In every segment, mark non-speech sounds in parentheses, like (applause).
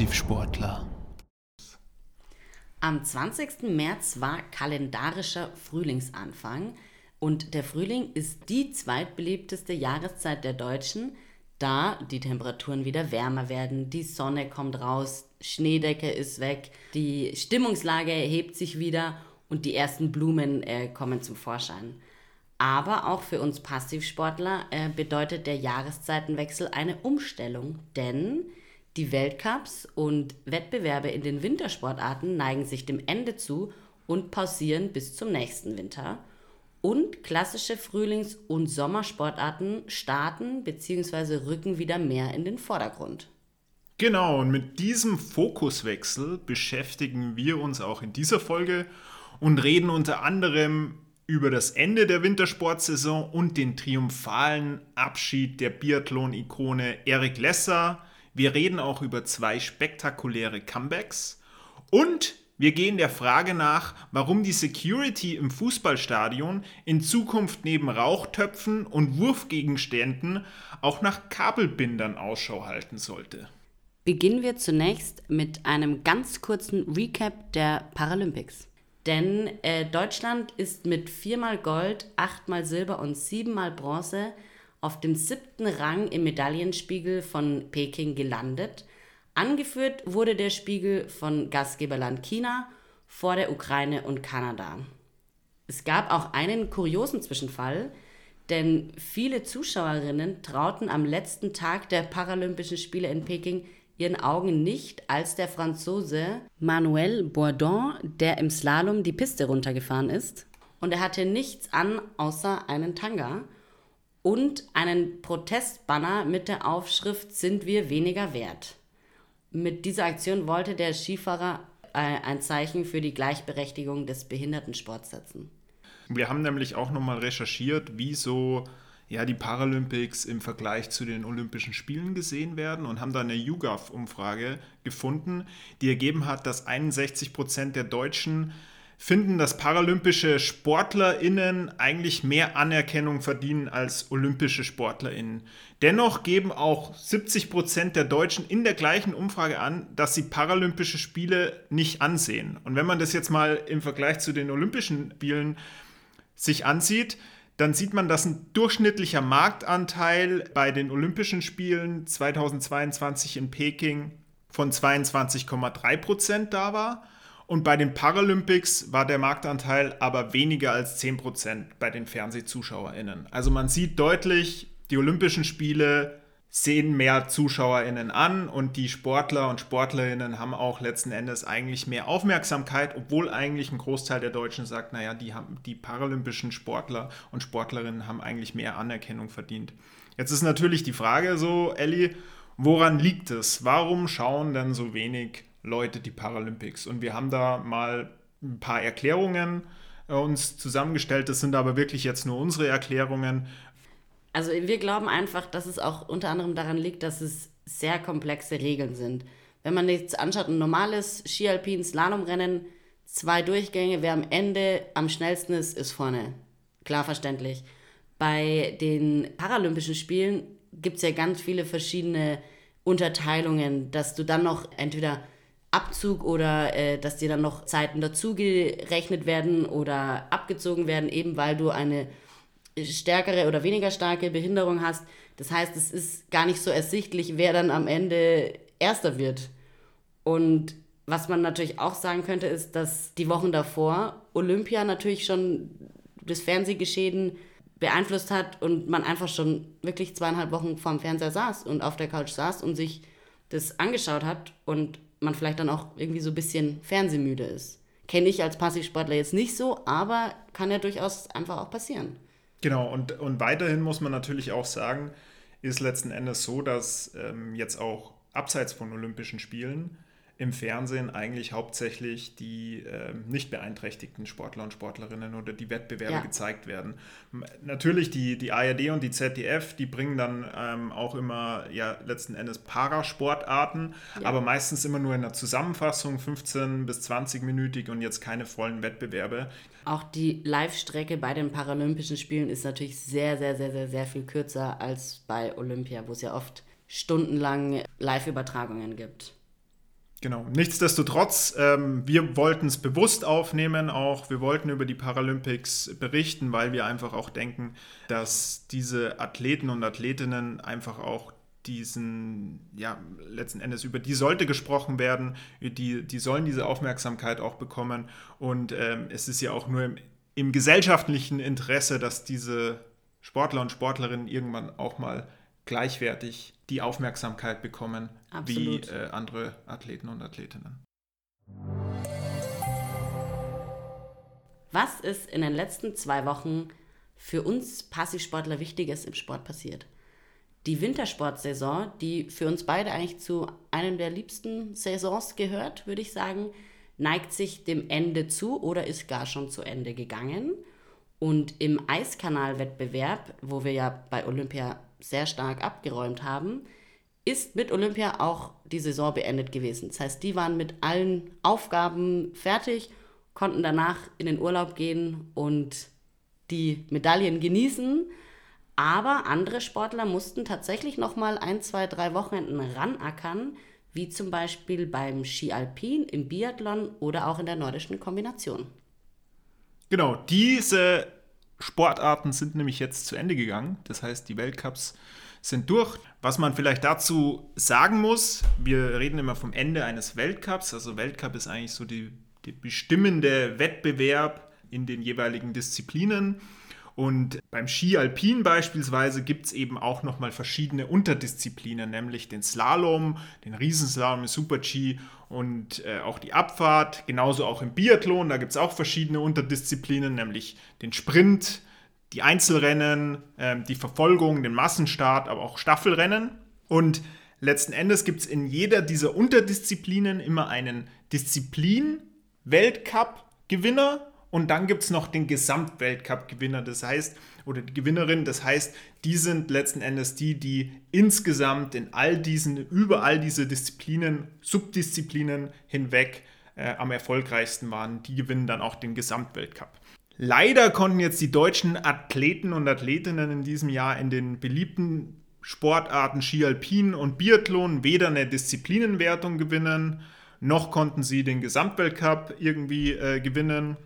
Passivsportler. Am 20. März war kalendarischer Frühlingsanfang und der Frühling ist die zweitbeliebteste Jahreszeit der Deutschen, da die Temperaturen wieder wärmer werden, die Sonne kommt raus, Schneedecke ist weg, die Stimmungslage hebt sich wieder und die ersten Blumen äh, kommen zum Vorschein. Aber auch für uns Passivsportler äh, bedeutet der Jahreszeitenwechsel eine Umstellung, denn die Weltcups und Wettbewerbe in den Wintersportarten neigen sich dem Ende zu und pausieren bis zum nächsten Winter. Und klassische Frühlings- und Sommersportarten starten bzw. rücken wieder mehr in den Vordergrund. Genau, und mit diesem Fokuswechsel beschäftigen wir uns auch in dieser Folge und reden unter anderem über das Ende der Wintersportsaison und den triumphalen Abschied der Biathlon-Ikone Eric Lesser. Wir reden auch über zwei spektakuläre Comebacks und wir gehen der Frage nach, warum die Security im Fußballstadion in Zukunft neben Rauchtöpfen und Wurfgegenständen auch nach Kabelbindern Ausschau halten sollte. Beginnen wir zunächst mit einem ganz kurzen Recap der Paralympics. Denn äh, Deutschland ist mit viermal Gold, achtmal Silber und siebenmal Bronze auf dem siebten Rang im Medaillenspiegel von Peking gelandet. Angeführt wurde der Spiegel von Gastgeberland China vor der Ukraine und Kanada. Es gab auch einen kuriosen Zwischenfall, denn viele Zuschauerinnen trauten am letzten Tag der Paralympischen Spiele in Peking ihren Augen nicht, als der Franzose Manuel Bourdon, der im Slalom die Piste runtergefahren ist. Und er hatte nichts an außer einen Tanga und einen Protestbanner mit der Aufschrift Sind wir weniger wert. Mit dieser Aktion wollte der Skifahrer äh, ein Zeichen für die Gleichberechtigung des Behindertensports setzen. Wir haben nämlich auch nochmal recherchiert, wieso ja, die Paralympics im Vergleich zu den Olympischen Spielen gesehen werden und haben da eine YouGov-Umfrage gefunden, die ergeben hat, dass 61 Prozent der Deutschen finden, dass paralympische SportlerInnen eigentlich mehr Anerkennung verdienen als olympische SportlerInnen. Dennoch geben auch 70 Prozent der Deutschen in der gleichen Umfrage an, dass sie paralympische Spiele nicht ansehen. Und wenn man das jetzt mal im Vergleich zu den Olympischen Spielen sich ansieht, dann sieht man, dass ein durchschnittlicher Marktanteil bei den Olympischen Spielen 2022 in Peking von 22,3 Prozent da war. Und bei den Paralympics war der Marktanteil aber weniger als 10 Prozent bei den FernsehzuschauerInnen. Also man sieht deutlich, die Olympischen Spiele sehen mehr ZuschauerInnen an und die Sportler und Sportlerinnen haben auch letzten Endes eigentlich mehr Aufmerksamkeit, obwohl eigentlich ein Großteil der Deutschen sagt, naja, die, haben, die paralympischen Sportler und Sportlerinnen haben eigentlich mehr Anerkennung verdient. Jetzt ist natürlich die Frage so, Elli, woran liegt es? Warum schauen denn so wenig Leute die Paralympics? Und wir haben da mal ein paar Erklärungen äh, uns zusammengestellt. Das sind aber wirklich jetzt nur unsere Erklärungen. Also wir glauben einfach, dass es auch unter anderem daran liegt, dass es sehr komplexe Regeln sind. Wenn man jetzt anschaut, ein normales Skialpin Slalomrennen, zwei Durchgänge, wer am Ende am schnellsten ist, ist vorne. Klar verständlich. Bei den Paralympischen Spielen gibt es ja ganz viele verschiedene Unterteilungen, dass du dann noch entweder Abzug oder äh, dass dir dann noch Zeiten dazugerechnet werden oder abgezogen werden, eben weil du eine stärkere oder weniger starke Behinderung hast. Das heißt, es ist gar nicht so ersichtlich, wer dann am Ende Erster wird. Und was man natürlich auch sagen könnte, ist, dass die Wochen davor Olympia natürlich schon das Fernsehgeschehen beeinflusst hat und man einfach schon wirklich zweieinhalb Wochen vorm Fernseher saß und auf der Couch saß und sich das angeschaut hat und man vielleicht dann auch irgendwie so ein bisschen fernsehmüde ist. Kenne ich als Passivsportler jetzt nicht so, aber kann ja durchaus einfach auch passieren. Genau, und, und weiterhin muss man natürlich auch sagen, ist letzten Endes so, dass ähm, jetzt auch abseits von Olympischen Spielen im Fernsehen eigentlich hauptsächlich die äh, nicht beeinträchtigten Sportler und Sportlerinnen oder die Wettbewerbe ja. gezeigt werden. Natürlich die, die ARD und die ZDF, die bringen dann ähm, auch immer ja letzten Endes Parasportarten, ja. aber meistens immer nur in der Zusammenfassung 15 bis 20 minütig und jetzt keine vollen Wettbewerbe. Auch die Live-Strecke bei den Paralympischen Spielen ist natürlich sehr, sehr, sehr, sehr, sehr viel kürzer als bei Olympia, wo es ja oft stundenlang Live-Übertragungen gibt. Genau. Nichtsdestotrotz, ähm, wir wollten es bewusst aufnehmen, auch wir wollten über die Paralympics berichten, weil wir einfach auch denken, dass diese Athleten und Athletinnen einfach auch diesen, ja, letzten Endes über die sollte gesprochen werden, die, die sollen diese Aufmerksamkeit auch bekommen. Und ähm, es ist ja auch nur im, im gesellschaftlichen Interesse, dass diese Sportler und Sportlerinnen irgendwann auch mal gleichwertig die Aufmerksamkeit bekommen Absolut. wie äh, andere Athleten und Athletinnen. Was ist in den letzten zwei Wochen für uns Passivsportler Wichtiges im Sport passiert? Die Wintersportsaison, die für uns beide eigentlich zu einem der liebsten Saisons gehört, würde ich sagen, neigt sich dem Ende zu oder ist gar schon zu Ende gegangen. Und im Eiskanalwettbewerb, wo wir ja bei Olympia sehr stark abgeräumt haben, ist mit Olympia auch die Saison beendet gewesen. Das heißt, die waren mit allen Aufgaben fertig, konnten danach in den Urlaub gehen und die Medaillen genießen. Aber andere Sportler mussten tatsächlich noch mal ein, zwei, drei Wochenenden ranackern, wie zum Beispiel beim Ski Alpin, im Biathlon oder auch in der nordischen Kombination. Genau, diese Sportarten sind nämlich jetzt zu Ende gegangen. Das heißt, die Weltcups sind durch. Was man vielleicht dazu sagen muss, wir reden immer vom Ende eines Weltcups. Also Weltcup ist eigentlich so die bestimmende Wettbewerb in den jeweiligen Disziplinen. Und beim Ski Alpin beispielsweise gibt es eben auch nochmal verschiedene Unterdisziplinen, nämlich den Slalom, den Riesenslalom, Super-G und äh, auch die Abfahrt. Genauso auch im Biathlon, da gibt es auch verschiedene Unterdisziplinen, nämlich den Sprint, die Einzelrennen, äh, die Verfolgung, den Massenstart, aber auch Staffelrennen. Und letzten Endes gibt es in jeder dieser Unterdisziplinen immer einen Disziplin-Weltcup-Gewinner und dann gibt es noch den Gesamtweltcup-Gewinner, das heißt, oder die Gewinnerin, das heißt, die sind letzten Endes die, die insgesamt in all diesen, über all diese Disziplinen, Subdisziplinen hinweg äh, am erfolgreichsten waren. Die gewinnen dann auch den Gesamtweltcup. Leider konnten jetzt die deutschen Athleten und Athletinnen in diesem Jahr in den beliebten Sportarten Ski Alpin und Biathlon weder eine Disziplinenwertung gewinnen, noch konnten sie den Gesamtweltcup irgendwie äh, gewinnen.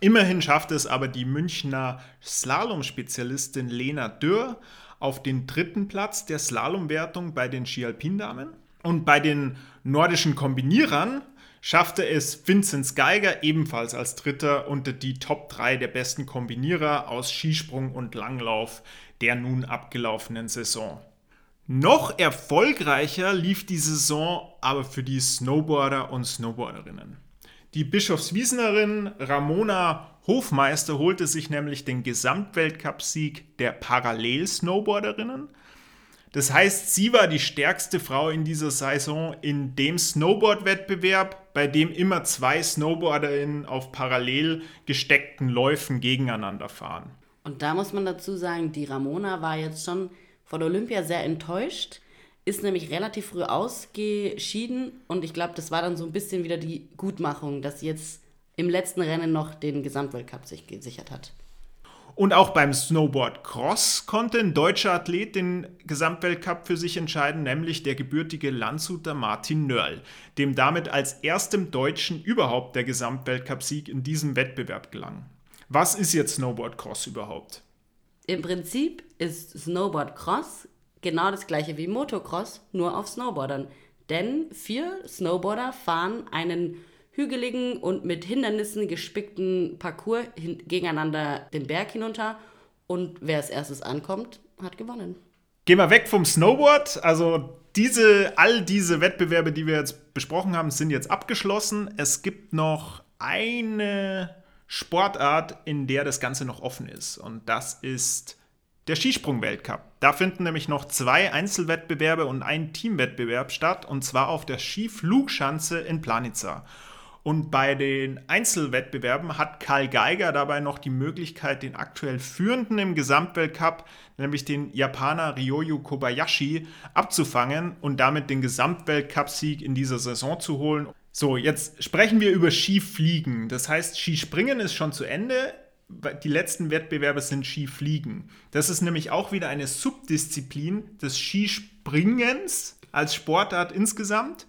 Immerhin schafft es aber die Münchner Slalom-Spezialistin Lena Dürr auf den dritten Platz der Slalomwertung bei den Ski-Alpin-Damen. Und bei den nordischen Kombinierern schaffte es Vinzenz Geiger ebenfalls als Dritter unter die Top 3 der besten Kombinierer aus Skisprung und Langlauf der nun abgelaufenen Saison. Noch erfolgreicher lief die Saison aber für die Snowboarder und Snowboarderinnen. Die Bischofswiesenerin Ramona Hofmeister holte sich nämlich den Gesamtweltcupsieg der Parallel-Snowboarderinnen. Das heißt, sie war die stärkste Frau in dieser Saison in dem Snowboard-Wettbewerb, bei dem immer zwei Snowboarderinnen auf parallel gesteckten Läufen gegeneinander fahren. Und da muss man dazu sagen, die Ramona war jetzt schon von Olympia sehr enttäuscht ist nämlich relativ früh ausgeschieden und ich glaube, das war dann so ein bisschen wieder die Gutmachung, dass sie jetzt im letzten Rennen noch den Gesamtweltcup sich gesichert hat. Und auch beim Snowboard Cross konnte ein deutscher Athlet den Gesamtweltcup für sich entscheiden, nämlich der gebürtige Landshuter Martin Nörl, dem damit als erstem Deutschen überhaupt der Gesamtweltcup-Sieg in diesem Wettbewerb gelang. Was ist jetzt Snowboard Cross überhaupt? Im Prinzip ist Snowboard Cross genau das gleiche wie Motocross, nur auf Snowboardern. Denn vier Snowboarder fahren einen hügeligen und mit Hindernissen gespickten Parcours gegeneinander den Berg hinunter und wer als erstes ankommt, hat gewonnen. Gehen wir weg vom Snowboard. Also diese, all diese Wettbewerbe, die wir jetzt besprochen haben, sind jetzt abgeschlossen. Es gibt noch eine Sportart, in der das Ganze noch offen ist. Und das ist der Skisprung-Weltcup. Da finden nämlich noch zwei Einzelwettbewerbe und ein Teamwettbewerb statt, und zwar auf der Skiflugschanze in Planica. Und bei den Einzelwettbewerben hat Karl Geiger dabei noch die Möglichkeit, den aktuell Führenden im Gesamtweltcup, nämlich den Japaner Ryoyu Kobayashi, abzufangen und damit den Gesamtweltcup-Sieg in dieser Saison zu holen. So, jetzt sprechen wir über Skifliegen. Das heißt, Skispringen ist schon zu Ende die letzten Wettbewerbe sind Skifliegen. Das ist nämlich auch wieder eine Subdisziplin des Skispringens als Sportart insgesamt.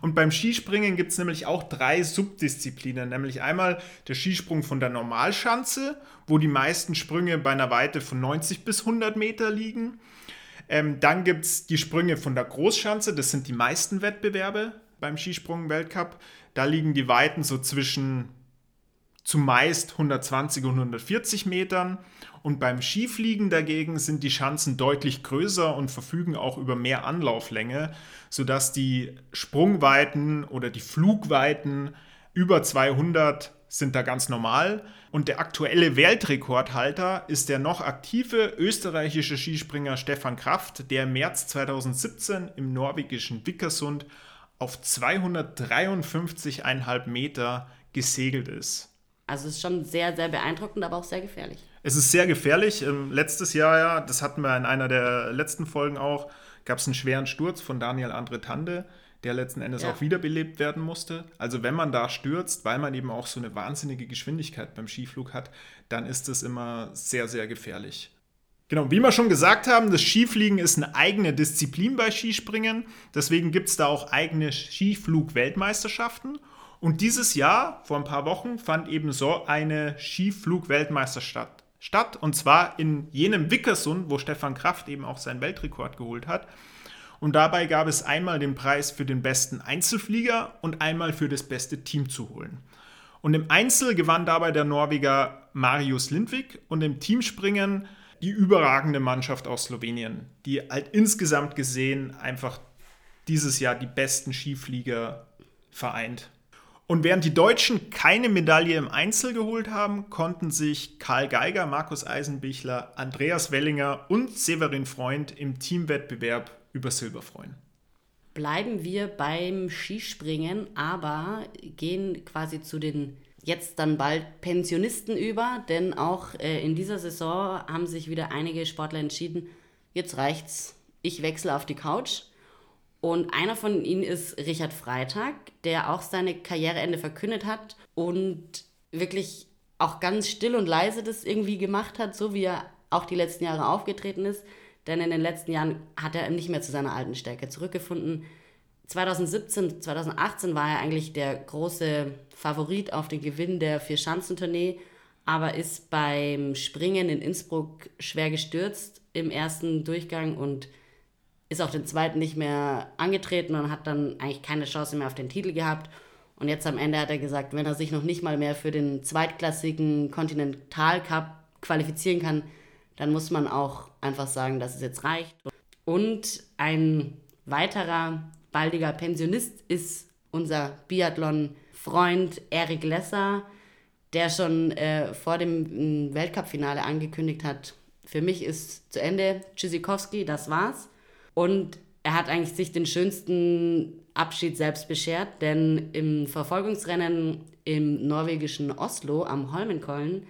Und beim Skispringen gibt es nämlich auch drei Subdisziplinen, nämlich einmal der Skisprung von der Normalschanze, wo die meisten Sprünge bei einer Weite von 90 bis 100 Meter liegen. Ähm, dann gibt es die Sprünge von der Großschanze, das sind die meisten Wettbewerbe beim Skisprung-Weltcup. Da liegen die Weiten so zwischen zumeist 120 und 140 Metern. Und beim Skifliegen dagegen sind die Schanzen deutlich größer und verfügen auch über mehr Anlauflänge, sodass die Sprungweiten oder die Flugweiten über 200 sind da ganz normal. Und der aktuelle Weltrekordhalter ist der noch aktive österreichische Skispringer Stefan Kraft, der im März 2017 im norwegischen Vickersund auf 253,5 Meter gesegelt ist. Also es ist schon sehr, sehr beeindruckend, aber auch sehr gefährlich. Es ist sehr gefährlich. Ähm, letztes Jahr, ja, das hatten wir in einer der letzten Folgen auch, gab es einen schweren Sturz von Daniel Andretande, der letzten Endes ja. auch wiederbelebt werden musste. Also wenn man da stürzt, weil man eben auch so eine wahnsinnige Geschwindigkeit beim Skiflug hat, dann ist es immer sehr, sehr gefährlich. Genau, wie wir schon gesagt haben, das Skifliegen ist eine eigene Disziplin bei Skispringen. Deswegen gibt es da auch eigene Skiflug-Weltmeisterschaften. Und dieses Jahr, vor ein paar Wochen, fand eben so eine Skiflug-Weltmeisterschaft statt. Und zwar in jenem Wickersund, wo Stefan Kraft eben auch seinen Weltrekord geholt hat. Und dabei gab es einmal den Preis für den besten Einzelflieger und einmal für das beste Team zu holen. Und im Einzel gewann dabei der Norweger Marius Lindvik und im Teamspringen die überragende Mannschaft aus Slowenien, die halt insgesamt gesehen einfach dieses Jahr die besten Skiflieger vereint. Und während die Deutschen keine Medaille im Einzel geholt haben, konnten sich Karl Geiger, Markus Eisenbichler, Andreas Wellinger und Severin Freund im Teamwettbewerb über Silber freuen. Bleiben wir beim Skispringen, aber gehen quasi zu den jetzt dann bald Pensionisten über, denn auch äh, in dieser Saison haben sich wieder einige Sportler entschieden, jetzt reicht's, ich wechsle auf die Couch und einer von ihnen ist Richard Freitag, der auch seine Karriereende verkündet hat und wirklich auch ganz still und leise das irgendwie gemacht hat, so wie er auch die letzten Jahre aufgetreten ist. Denn in den letzten Jahren hat er nicht mehr zu seiner alten Stärke zurückgefunden. 2017, 2018 war er eigentlich der große Favorit auf den Gewinn der Vier-Schanzentournee, aber ist beim Springen in Innsbruck schwer gestürzt im ersten Durchgang und ist auch den zweiten nicht mehr angetreten und hat dann eigentlich keine Chance mehr auf den Titel gehabt. Und jetzt am Ende hat er gesagt, wenn er sich noch nicht mal mehr für den zweitklassigen Continental Cup qualifizieren kann, dann muss man auch einfach sagen, dass es jetzt reicht. Und ein weiterer baldiger Pensionist ist unser Biathlon-Freund Erik Lesser, der schon äh, vor dem Weltcup-Finale angekündigt hat, für mich ist zu Ende, Tschüssikowski, das war's. Und er hat eigentlich sich den schönsten Abschied selbst beschert, denn im Verfolgungsrennen im norwegischen Oslo am Holmenkollen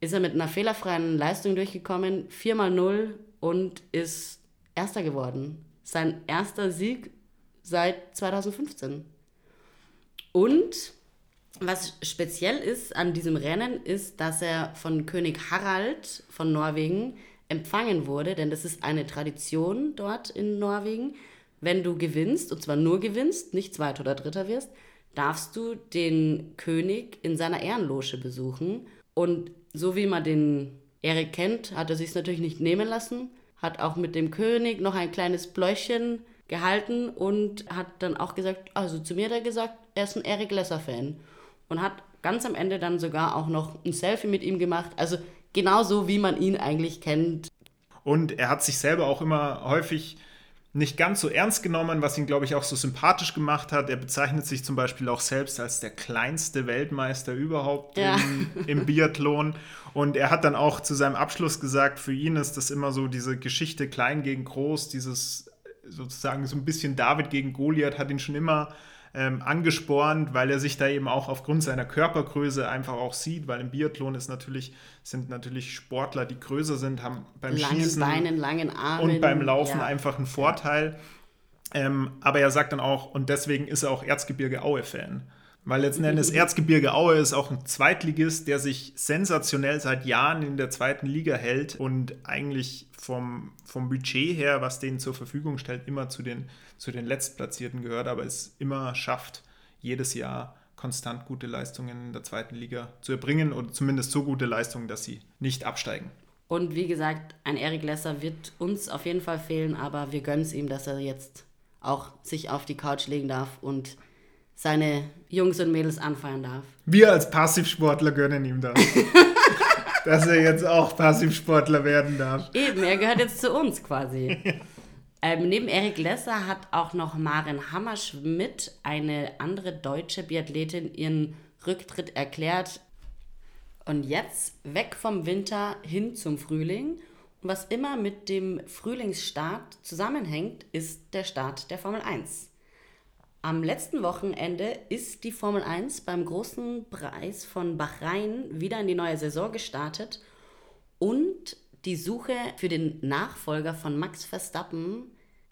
ist er mit einer fehlerfreien Leistung durchgekommen, 4x0 und ist Erster geworden. Sein erster Sieg seit 2015. Und was speziell ist an diesem Rennen, ist, dass er von König Harald von Norwegen empfangen wurde, denn das ist eine Tradition dort in Norwegen. Wenn du gewinnst, und zwar nur gewinnst, nicht Zweiter oder Dritter wirst, darfst du den König in seiner Ehrenloge besuchen. Und so wie man den Erik kennt, hat er sich natürlich nicht nehmen lassen, hat auch mit dem König noch ein kleines Bläuschen gehalten und hat dann auch gesagt, also zu mir hat er gesagt, er ist ein Erik Lesser-Fan. Und hat ganz am Ende dann sogar auch noch ein Selfie mit ihm gemacht. Also genauso wie man ihn eigentlich kennt. Und er hat sich selber auch immer häufig nicht ganz so ernst genommen, was ihn, glaube ich, auch so sympathisch gemacht hat. Er bezeichnet sich zum Beispiel auch selbst als der kleinste Weltmeister überhaupt ja. im, im, Biathlon. Und er hat dann auch zu seinem Abschluss gesagt, für ihn ist das immer so diese Geschichte klein gegen groß, dieses sozusagen so ein bisschen David gegen Goliath hat ihn schon immer ähm, angespornt, weil er sich da eben auch aufgrund seiner Körpergröße einfach auch sieht, weil im Biathlon ist natürlich, sind natürlich Sportler, die größer sind, haben beim langen Schießen Beinen, langen Armen und beim Laufen ja. einfach einen Vorteil. Ähm, aber er sagt dann auch, und deswegen ist er auch Erzgebirge Aue-Fan Weil letzten Endes Erzgebirge Aue ist auch ein Zweitligist, der sich sensationell seit Jahren in der zweiten Liga hält und eigentlich vom, vom Budget her, was denen zur Verfügung stellt, immer zu den, zu den Letztplatzierten gehört, aber es immer schafft, jedes Jahr konstant gute Leistungen in der zweiten Liga zu erbringen oder zumindest so gute Leistungen, dass sie nicht absteigen. Und wie gesagt, ein Erik Lesser wird uns auf jeden Fall fehlen, aber wir gönnen es ihm, dass er jetzt auch sich auf die Couch legen darf und seine Jungs und Mädels anfeiern darf. Wir als Passivsportler gönnen ihm das. (laughs) dass er jetzt auch Passivsportler werden darf. Eben, er gehört jetzt zu uns quasi. (laughs) Ähm, neben Erik Lesser hat auch noch Maren Hammerschmidt, eine andere deutsche Biathletin, ihren Rücktritt erklärt. Und jetzt weg vom Winter hin zum Frühling. Und was immer mit dem Frühlingsstart zusammenhängt, ist der Start der Formel 1. Am letzten Wochenende ist die Formel 1 beim großen Preis von Bahrain wieder in die neue Saison gestartet und die Suche für den Nachfolger von Max Verstappen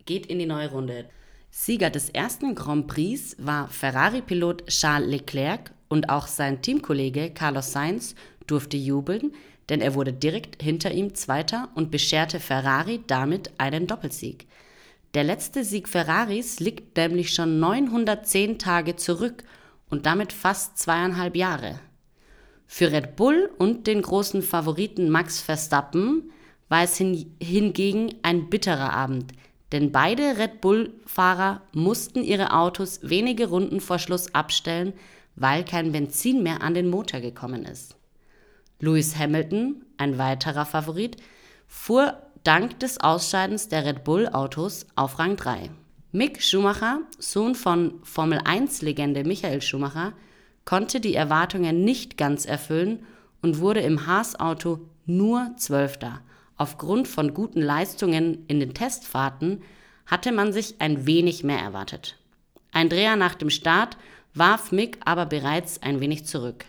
geht in die neue Runde. Sieger des ersten Grand Prix war Ferrari-Pilot Charles Leclerc und auch sein Teamkollege Carlos Sainz durfte jubeln, denn er wurde direkt hinter ihm Zweiter und bescherte Ferrari damit einen Doppelsieg. Der letzte Sieg Ferraris liegt nämlich schon 910 Tage zurück und damit fast zweieinhalb Jahre. Für Red Bull und den großen Favoriten Max Verstappen war es hin, hingegen ein bitterer Abend, denn beide Red Bull-Fahrer mussten ihre Autos wenige Runden vor Schluss abstellen, weil kein Benzin mehr an den Motor gekommen ist. Lewis Hamilton, ein weiterer Favorit, fuhr dank des Ausscheidens der Red Bull-Autos auf Rang 3. Mick Schumacher, Sohn von Formel-1-Legende Michael Schumacher, konnte die Erwartungen nicht ganz erfüllen und wurde im Haas-Auto nur Zwölfter. Aufgrund von guten Leistungen in den Testfahrten hatte man sich ein wenig mehr erwartet. Ein Dreher nach dem Start warf Mick aber bereits ein wenig zurück.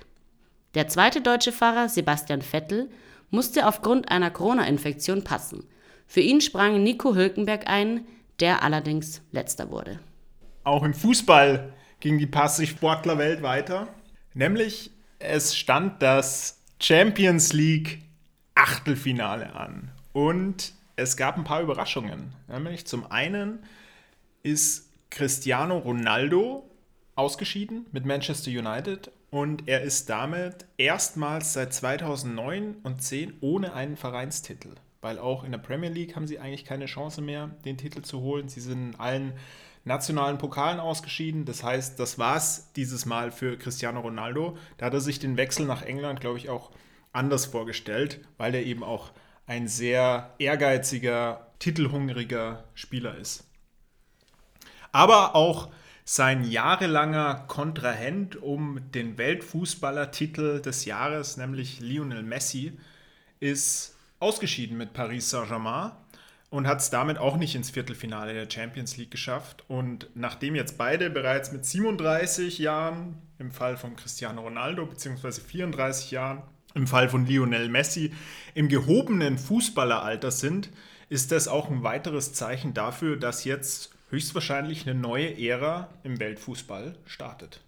Der zweite deutsche Fahrer, Sebastian Vettel, musste aufgrund einer Corona-Infektion passen. Für ihn sprang Nico Hülkenberg ein, der allerdings letzter wurde. Auch im Fußball ging die Passivsportlerwelt weiter. Nämlich es stand das Champions League Achtelfinale an. Und es gab ein paar Überraschungen. Nämlich zum einen ist Cristiano Ronaldo ausgeschieden mit Manchester United und er ist damit erstmals seit 2009 und 10 ohne einen Vereinstitel. Weil auch in der Premier League haben sie eigentlich keine Chance mehr, den Titel zu holen. Sie sind in allen nationalen Pokalen ausgeschieden. Das heißt, das war es dieses Mal für Cristiano Ronaldo. Da hat er sich den Wechsel nach England, glaube ich, auch anders vorgestellt, weil er eben auch ein sehr ehrgeiziger, titelhungriger Spieler ist. Aber auch sein jahrelanger Kontrahent um den Weltfußballertitel des Jahres, nämlich Lionel Messi, ist ausgeschieden mit Paris Saint-Germain und hat es damit auch nicht ins Viertelfinale der Champions League geschafft. Und nachdem jetzt beide bereits mit 37 Jahren, im Fall von Cristiano Ronaldo, beziehungsweise 34 Jahren, im Fall von Lionel Messi, im gehobenen Fußballeralter sind, ist das auch ein weiteres Zeichen dafür, dass jetzt höchstwahrscheinlich eine neue Ära im Weltfußball startet.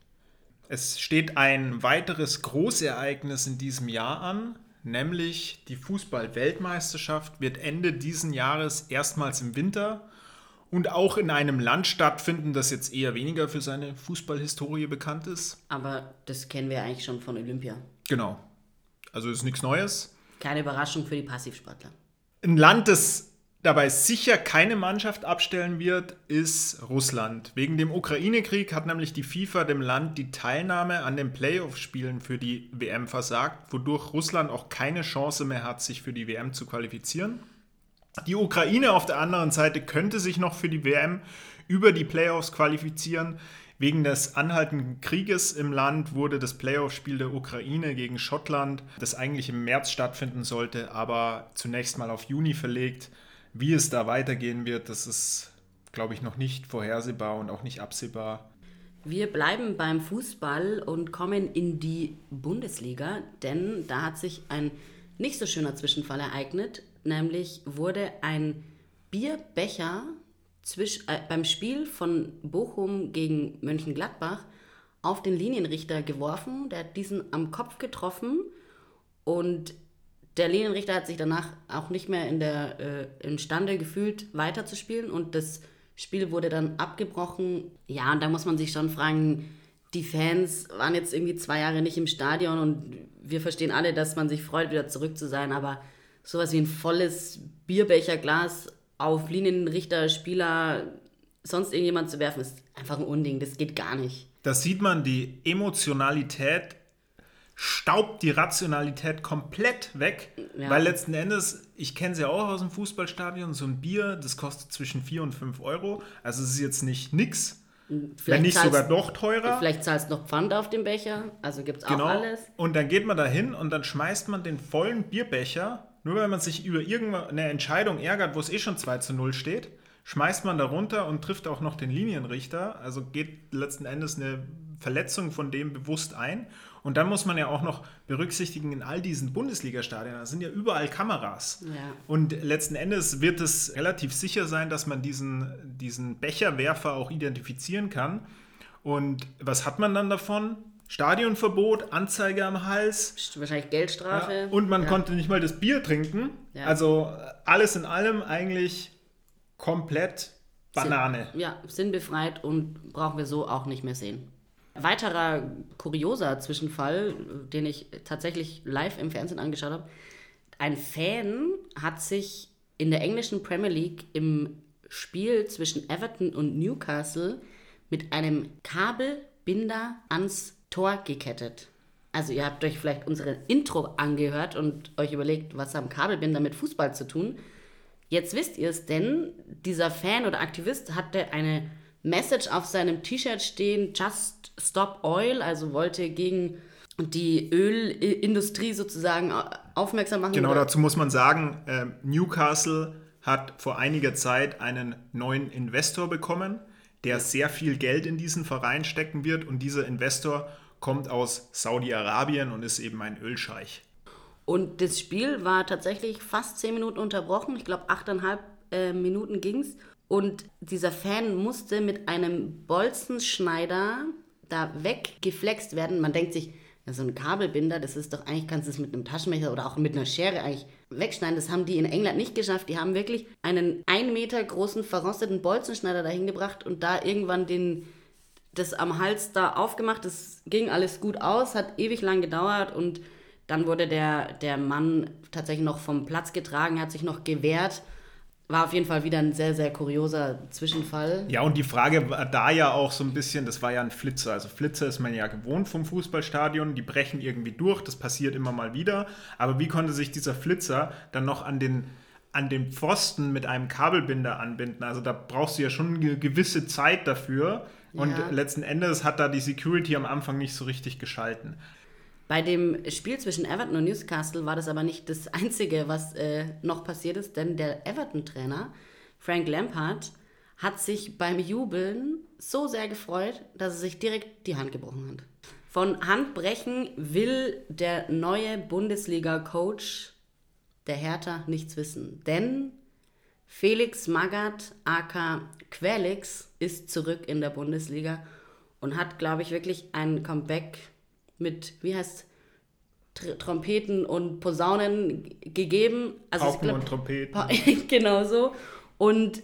Es steht ein weiteres Großereignis in diesem Jahr an, nämlich die Fußball-Weltmeisterschaft wird Ende diesen Jahres erstmals im Winter und auch in einem Land stattfinden, das jetzt eher weniger für seine Fußballhistorie bekannt ist. Aber das kennen wir eigentlich schon von Olympia. Genau. Also ist nichts Neues. Keine Überraschung für die Passivsportler. Ein Land, das dabei sicher keine Mannschaft abstellen wird, ist Russland. Wegen dem Ukraine-Krieg hat nämlich die FIFA dem Land die Teilnahme an den Playoff-Spielen für die WM versagt, wodurch Russland auch keine Chance mehr hat, sich für die WM zu qualifizieren. Die Ukraine auf der anderen Seite könnte sich noch für die WM über die Playoffs qualifizieren. Wegen des anhaltenden Krieges im Land wurde das Playoff-Spiel der Ukraine gegen Schottland, das eigentlich im März stattfinden sollte, aber zunächst mal auf Juni verlegt. Wie es da weitergehen wird, das ist, glaube ich, noch nicht vorhersehbar und auch nicht absehbar. Wir bleiben beim Fußball und kommen in die Bundesliga, denn da hat sich ein nicht so schöner Zwischenfall ereignet, nämlich wurde ein Bierbecher zwisch, äh, beim Spiel von Bochum gegen Mönchengladbach auf den Linienrichter geworfen. Der hat diesen am Kopf getroffen und der Linienrichter hat sich danach auch nicht mehr in der äh, imstande gefühlt, weiterzuspielen und das Spiel wurde dann abgebrochen. Ja, und da muss man sich schon fragen, die Fans waren jetzt irgendwie zwei Jahre nicht im Stadion und wir verstehen alle, dass man sich freut, wieder zurück zu sein, aber sowas wie ein volles Bierbecherglas auf Linienrichter, Spieler, sonst irgendjemand zu werfen, ist einfach ein Unding. Das geht gar nicht. Da sieht man die Emotionalität staubt die Rationalität komplett weg, ja. weil letzten Endes, ich kenne sie ja auch aus dem Fußballstadion, so ein Bier, das kostet zwischen 4 und 5 Euro, also es ist jetzt nicht nix, Vielleicht wenn nicht sogar noch teurer. Vielleicht zahlst du noch Pfand auf dem Becher, also gibt es genau. auch alles. Und dann geht man da hin und dann schmeißt man den vollen Bierbecher, nur weil man sich über irgendeine Entscheidung ärgert, wo es eh schon 2 zu 0 steht, schmeißt man da runter und trifft auch noch den Linienrichter, also geht letzten Endes eine Verletzung von dem bewusst ein und dann muss man ja auch noch berücksichtigen, in all diesen Bundesliga-Stadien, da sind ja überall Kameras. Ja. Und letzten Endes wird es relativ sicher sein, dass man diesen, diesen Becherwerfer auch identifizieren kann. Und was hat man dann davon? Stadionverbot, Anzeige am Hals. Wahrscheinlich Geldstrafe. Ja, und man ja. konnte nicht mal das Bier trinken. Also alles in allem eigentlich komplett Banane. Sinn, ja, sinnbefreit und brauchen wir so auch nicht mehr sehen. Weiterer kurioser Zwischenfall, den ich tatsächlich live im Fernsehen angeschaut habe. Ein Fan hat sich in der englischen Premier League im Spiel zwischen Everton und Newcastle mit einem Kabelbinder ans Tor gekettet. Also ihr habt euch vielleicht unsere Intro angehört und euch überlegt, was haben Kabelbinder mit Fußball zu tun. Jetzt wisst ihr es, denn dieser Fan oder Aktivist hatte eine Message auf seinem T-Shirt stehen, Just Stop Oil, also wollte gegen die Ölindustrie sozusagen aufmerksam machen. Genau, dazu muss man sagen, äh, Newcastle hat vor einiger Zeit einen neuen Investor bekommen, der sehr viel Geld in diesen Verein stecken wird und dieser Investor kommt aus Saudi-Arabien und ist eben ein Ölscheich. Und das Spiel war tatsächlich fast zehn Minuten unterbrochen. Ich glaube, achteinhalb äh, Minuten ging es. Und dieser Fan musste mit einem Bolzenschneider da weggeflext werden. Man denkt sich, ja, so ein Kabelbinder, das ist doch eigentlich, kannst du es mit einem Taschenmesser oder auch mit einer Schere eigentlich wegschneiden. Das haben die in England nicht geschafft. Die haben wirklich einen ein Meter großen verrosteten Bolzenschneider dahin gebracht und da irgendwann den, das am Hals da aufgemacht. Das ging alles gut aus, hat ewig lang gedauert und dann wurde der, der Mann tatsächlich noch vom Platz getragen, hat sich noch gewehrt war auf jeden Fall wieder ein sehr, sehr kurioser Zwischenfall. Ja, und die Frage war da ja auch so ein bisschen, das war ja ein Flitzer. Also Flitzer ist man ja gewohnt vom Fußballstadion, die brechen irgendwie durch, das passiert immer mal wieder. Aber wie konnte sich dieser Flitzer dann noch an den, an den Pfosten mit einem Kabelbinder anbinden? Also da brauchst du ja schon eine gewisse Zeit dafür. Und ja. letzten Endes hat da die Security am Anfang nicht so richtig geschalten. Bei dem Spiel zwischen Everton und Newcastle war das aber nicht das (laughs) Einzige, was äh, noch passiert ist, denn der Everton-Trainer Frank Lampard hat sich beim Jubeln so sehr gefreut, dass er sich direkt die Hand gebrochen hat. Von Handbrechen will der neue Bundesliga-Coach der Hertha nichts wissen, denn Felix Magath aka Quelix ist zurück in der Bundesliga und hat, glaube ich, wirklich ein Comeback mit, wie heißt Tr Trompeten und Posaunen gegeben. Also Pauken glaub, und Trompeten. (laughs) genau so. Und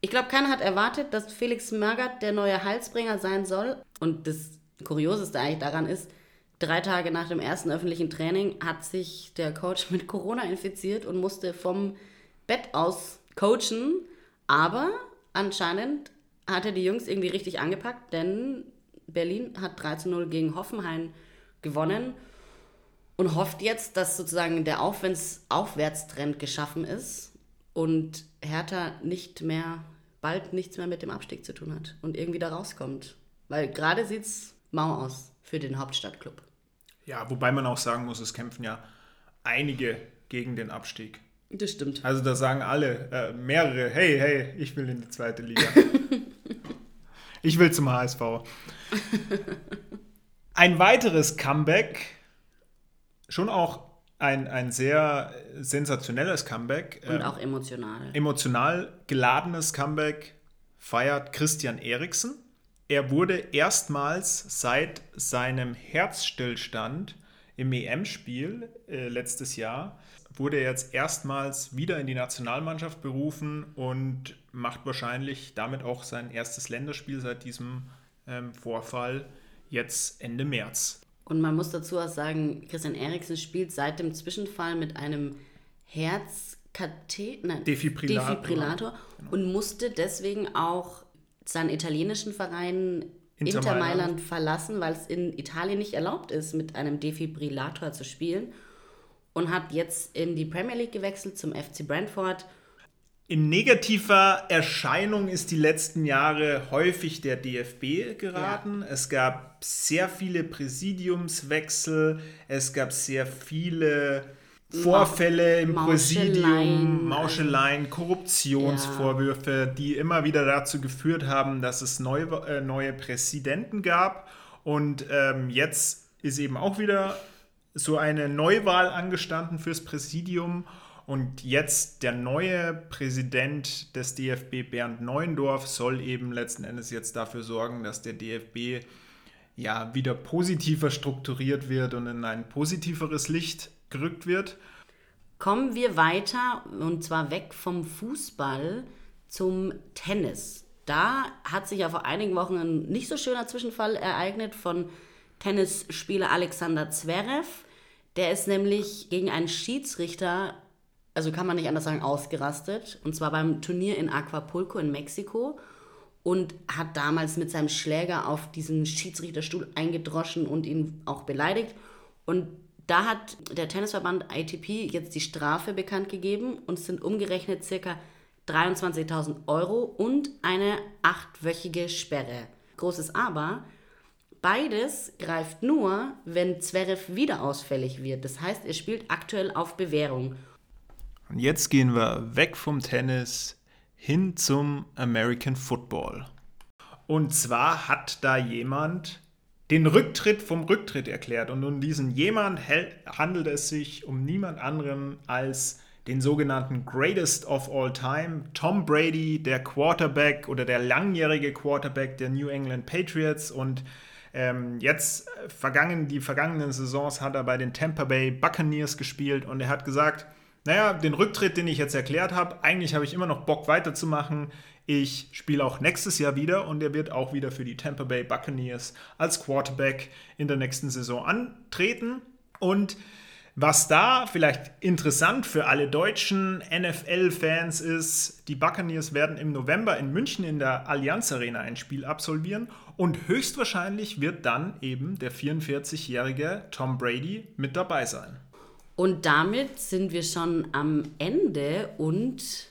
ich glaube, keiner hat erwartet, dass Felix Magath der neue Halsbringer sein soll. Und das Kurioseste eigentlich daran ist, drei Tage nach dem ersten öffentlichen Training hat sich der Coach mit Corona infiziert und musste vom Bett aus coachen. Aber anscheinend hat er die Jungs irgendwie richtig angepackt, denn Berlin hat 3 zu 0 gegen Hoffenheim gewonnen und hofft jetzt, dass sozusagen der Aufwärts Aufwärtstrend geschaffen ist und Hertha nicht mehr, bald nichts mehr mit dem Abstieg zu tun hat und irgendwie da rauskommt. Weil gerade sieht es mau aus für den Hauptstadtclub. Ja, wobei man auch sagen muss, es kämpfen ja einige gegen den Abstieg. Das stimmt. Also da sagen alle, äh, mehrere, hey, hey, ich will in die zweite Liga. (laughs) ich will zum HSV. Ein weiteres Comeback, schon auch ein, ein sehr sensationelles Comeback. Und ähm, auch emotional. Emotional geladenes Comeback feiert Christian Eriksen. er wurde erstmals seit seinem Herzstillstand im EM-Spiel äh, letztes Jahr, wurde er jetzt erstmals wieder in die Nationalmannschaft berufen und macht wahrscheinlich damit auch sein erstes Länderspiel seit diesem ähm, Vorfall jetzt Ende März. Und man muss dazu auch sagen, Christian Eriksen spielt seit dem Zwischenfall mit einem Herzkatheter, Defibrillator, Defibrillator genau. und musste deswegen auch seinen italienischen Verein Inter Inter Mailand. Mailand verlassen, weil es in Italien nicht erlaubt ist, mit einem Defibrillator zu spielen. Und hat jetzt in die Premier League gewechselt zum FC Brentford. In negativer Erscheinung ist die letzten Jahre häufig der DFB geraten. Es gab sehr viele Präsidiumswechsel, es gab sehr viele Vorfälle im Mauscheleien. Präsidium, Mauscheleien, Korruptionsvorwürfe, die immer wieder dazu geführt haben, dass es neue, äh, neue Präsidenten gab. Und ähm, jetzt ist eben auch wieder so eine Neuwahl angestanden fürs Präsidium. Und jetzt der neue Präsident des DFB, Bernd Neuendorf, soll eben letzten Endes jetzt dafür sorgen, dass der DFB ja wieder positiver strukturiert wird und in ein positiveres Licht gerückt wird. Kommen wir weiter und zwar weg vom Fußball zum Tennis. Da hat sich ja vor einigen Wochen ein nicht so schöner Zwischenfall ereignet von Tennisspieler Alexander Zverev. Der ist nämlich gegen einen Schiedsrichter, also kann man nicht anders sagen, ausgerastet. Und zwar beim Turnier in Acapulco in Mexiko. Und hat damals mit seinem Schläger auf diesen Schiedsrichterstuhl eingedroschen und ihn auch beleidigt. Und da hat der Tennisverband ITP jetzt die Strafe bekannt gegeben und es sind umgerechnet circa 23.000 Euro und eine achtwöchige Sperre. Großes Aber, beides greift nur, wenn Zverev wieder ausfällig wird. Das heißt, er spielt aktuell auf Bewährung. Und jetzt gehen wir weg vom Tennis hin zum American Football. Und zwar hat da jemand den Rücktritt vom Rücktritt erklärt. Und um diesen jemand handelt es sich um niemand anderen als den sogenannten Greatest of All Time, Tom Brady, der Quarterback oder der langjährige Quarterback der New England Patriots. Und ähm, jetzt, vergangen, die vergangenen Saisons, hat er bei den Tampa Bay Buccaneers gespielt und er hat gesagt, naja, den Rücktritt, den ich jetzt erklärt habe, eigentlich habe ich immer noch Bock weiterzumachen. Ich spiele auch nächstes Jahr wieder und er wird auch wieder für die Tampa Bay Buccaneers als Quarterback in der nächsten Saison antreten. Und was da vielleicht interessant für alle deutschen NFL-Fans ist, die Buccaneers werden im November in München in der Allianz Arena ein Spiel absolvieren und höchstwahrscheinlich wird dann eben der 44-jährige Tom Brady mit dabei sein. Und damit sind wir schon am Ende und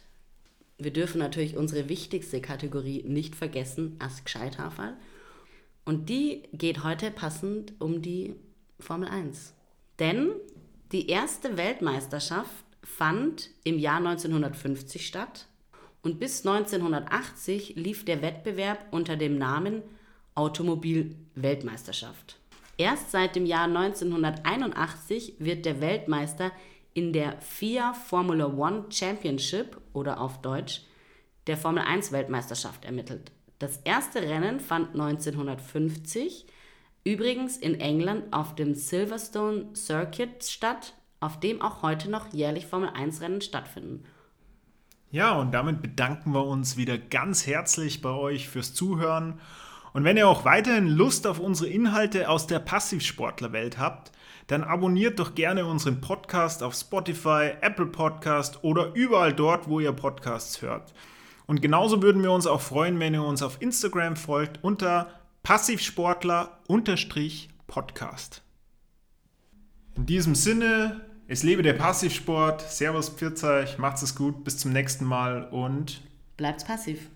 wir dürfen natürlich unsere wichtigste Kategorie nicht vergessen, Ask Scheithaferl. Und die geht heute passend um die Formel 1. Denn die erste Weltmeisterschaft fand im Jahr 1950 statt und bis 1980 lief der Wettbewerb unter dem Namen Automobil-Weltmeisterschaft. Erst seit dem Jahr 1981 wird der Weltmeister in der FIA Formula One Championship oder auf Deutsch der Formel 1 Weltmeisterschaft ermittelt. Das erste Rennen fand 1950 übrigens in England auf dem Silverstone Circuit statt, auf dem auch heute noch jährlich Formel 1 Rennen stattfinden. Ja, und damit bedanken wir uns wieder ganz herzlich bei euch fürs Zuhören und wenn ihr auch weiterhin Lust auf unsere Inhalte aus der Passivsportlerwelt habt, dann abonniert doch gerne unseren Podcast auf Spotify, Apple Podcast oder überall dort, wo ihr Podcasts hört. Und genauso würden wir uns auch freuen, wenn ihr uns auf Instagram folgt unter Passivsportler-Podcast. In diesem Sinne, es lebe der Passivsport. Servus, Pfirzeuch, macht's es gut, bis zum nächsten Mal und Bleibt's passiv.